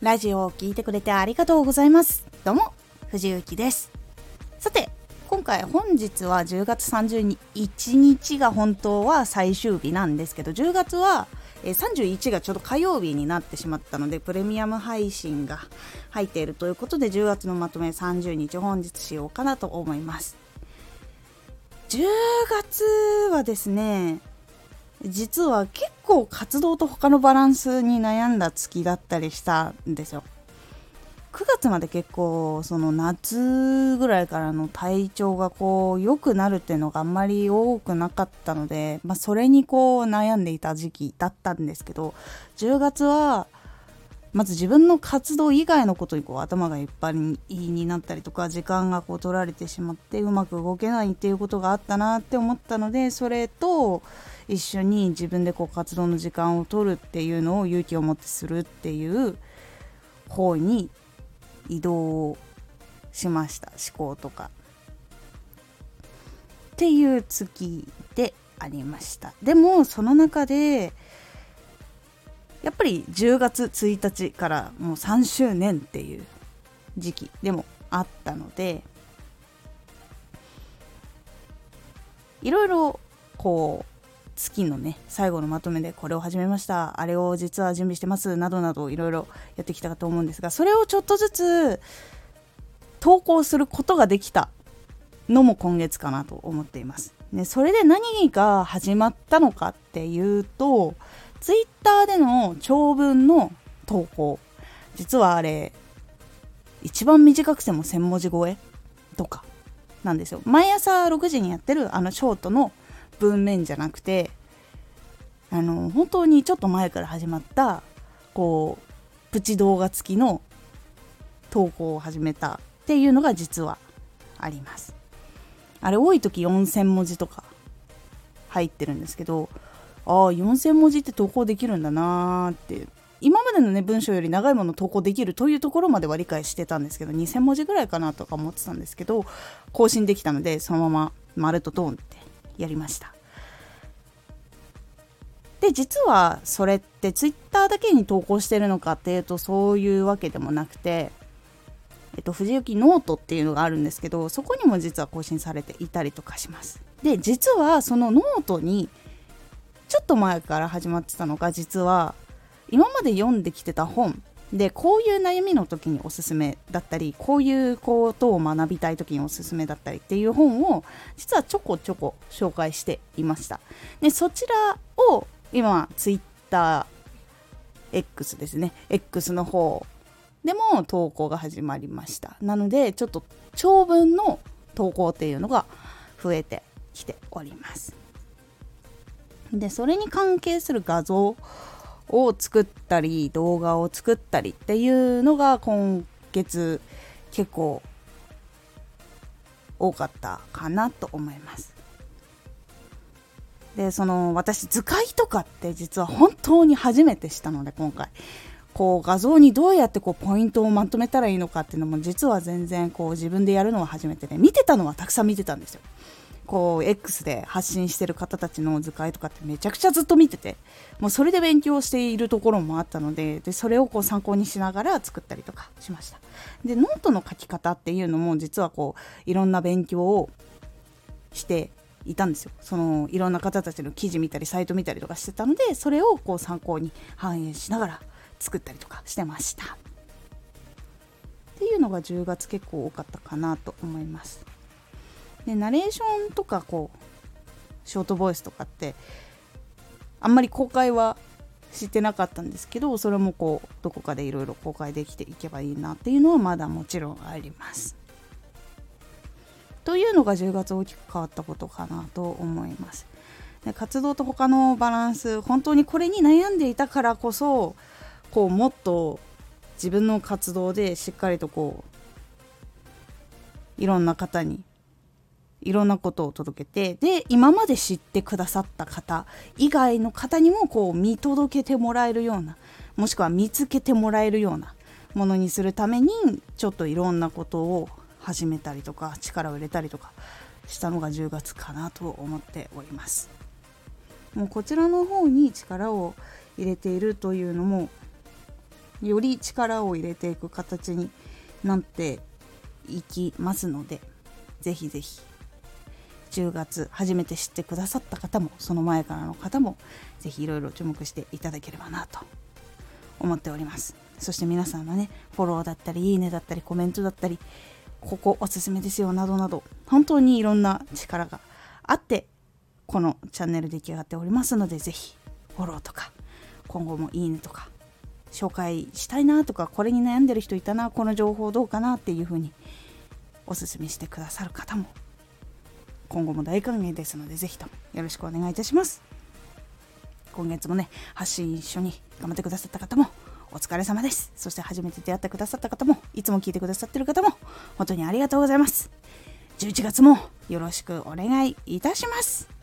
ラジオを聴いてくれてありがとうございます。どうも藤幸です。さて今回本日は10月31日が本当は最終日なんですけど10月は31がちょうど火曜日になってしまったのでプレミアム配信が入っているということで10月のまとめ30日本日しようかなと思います。10月はですね実は結構活動と他のバランスに悩んだ月だったりしたんですよ。9月まで結構その夏ぐらいからの体調がこう良くなるっていうのがあんまり多くなかったので、まあ、それにこう悩んでいた時期だったんですけど10月はまず自分の活動以外のことにこう頭がいっぱいになったりとか時間がこう取られてしまってうまく動けないっていうことがあったなって思ったのでそれと一緒に自分でこう活動の時間を取るっていうのを勇気を持ってするっていう方に移動しました思考とか。っていう月でありましたでもその中でやっぱり10月1日からもう3周年っていう時期でもあったのでいろいろこう月のね最後のまとめでこれを始めました。あれを実は準備してますなどなどいろいろやってきたかと思うんですがそれをちょっとずつ投稿することができたのも今月かなと思っています。ね、それで何が始まったのかっていうと Twitter での長文の投稿。実はあれ一番短くても1000文字超えとかなんですよ。毎朝6時にやってるあのショートの文面じゃなくてあの本当にちょっと前から始まったこうプチ動画付きの投稿を始めたっていうのが実はありますあれ多い時4000文字とか入ってるんですけどああ4000文字って投稿できるんだなーって今までのね文章より長いもの投稿できるというところまでは理解してたんですけど2000文字ぐらいかなとか思ってたんですけど更新できたのでそのまま丸とトーンってやりました。で実はそれってツイッターだけに投稿してるのかっていうとそういうわけでもなくてえっと、藤雪ノートっていうのがあるんですけどそこにも実は更新されていたりとかします。で実はそのノートにちょっと前から始まってたのが実は今まで読んできてた本でこういう悩みの時におすすめだったりこういうことを学びたい時におすすめだったりっていう本を実はちょこちょこ紹介していました。でそちらを今 TwitterX ですね。X の方でも投稿が始まりました。なのでちょっと長文の投稿っていうのが増えてきております。でそれに関係する画像を作ったり動画を作ったりっていうのが今月結構多かったかなと思いますでその私図解とかって実は本当に初めてしたので今回こう画像にどうやってこうポイントをまとめたらいいのかっていうのも実は全然こう自分でやるのは初めてで見てたのはたくさん見てたんですよ。こう X で発信してる方たちの図解とかってめちゃくちゃずっと見ててもうそれで勉強しているところもあったのででそれをこう参考にしながら作ったりとかしました。でノートの書き方っていうのも実はこういろんな勉強をしていたんですよ。そのいろんな方たちの記事見たりサイト見たりとかしてたのでそれをこう参考に反映しながら作ったりとかしてました。っていうのが10月結構多かったかなと思います。でナレーションとかこうショートボイスとかってあんまり公開はしてなかったんですけどそれもこうどこかでいろいろ公開できていけばいいなっていうのはまだもちろんあります。というのが10月大きく変わったことかなと思います。で活動と他のバランス本当にこれに悩んでいたからこそこうもっと自分の活動でしっかりとこういろんな方にいろんなことを届けてで今まで知ってくださった方以外の方にもこう見届けてもらえるようなもしくは見つけてもらえるようなものにするためにちょっといろんなことを始めたりとか力を入れたりとかしたのが10月かなと思っております。もうこちらの方に力を入れているというのもより力を入れていく形になっていきますのでぜひぜひ10月初めて知ってくださった方もその前からの方もぜひいろいろ注目していただければなと思っております。そして皆さんのねフォローだったりいいねだったりコメントだったりここおすすめですよなどなど本当にいろんな力があってこのチャンネル出来上がっておりますのでぜひフォローとか今後もいいねとか紹介したいなとかこれに悩んでる人いたなこの情報どうかなっていうふうにおすすめしてくださる方も今後も大歓迎ですのでぜひともよろしくお願いいたします。今月もね発信一緒に頑張ってくださった方もお疲れ様です。そして初めて出会ってくださった方もいつも聞いてくださってる方も本当にありがとうございます。11月もよろしくお願いいたします。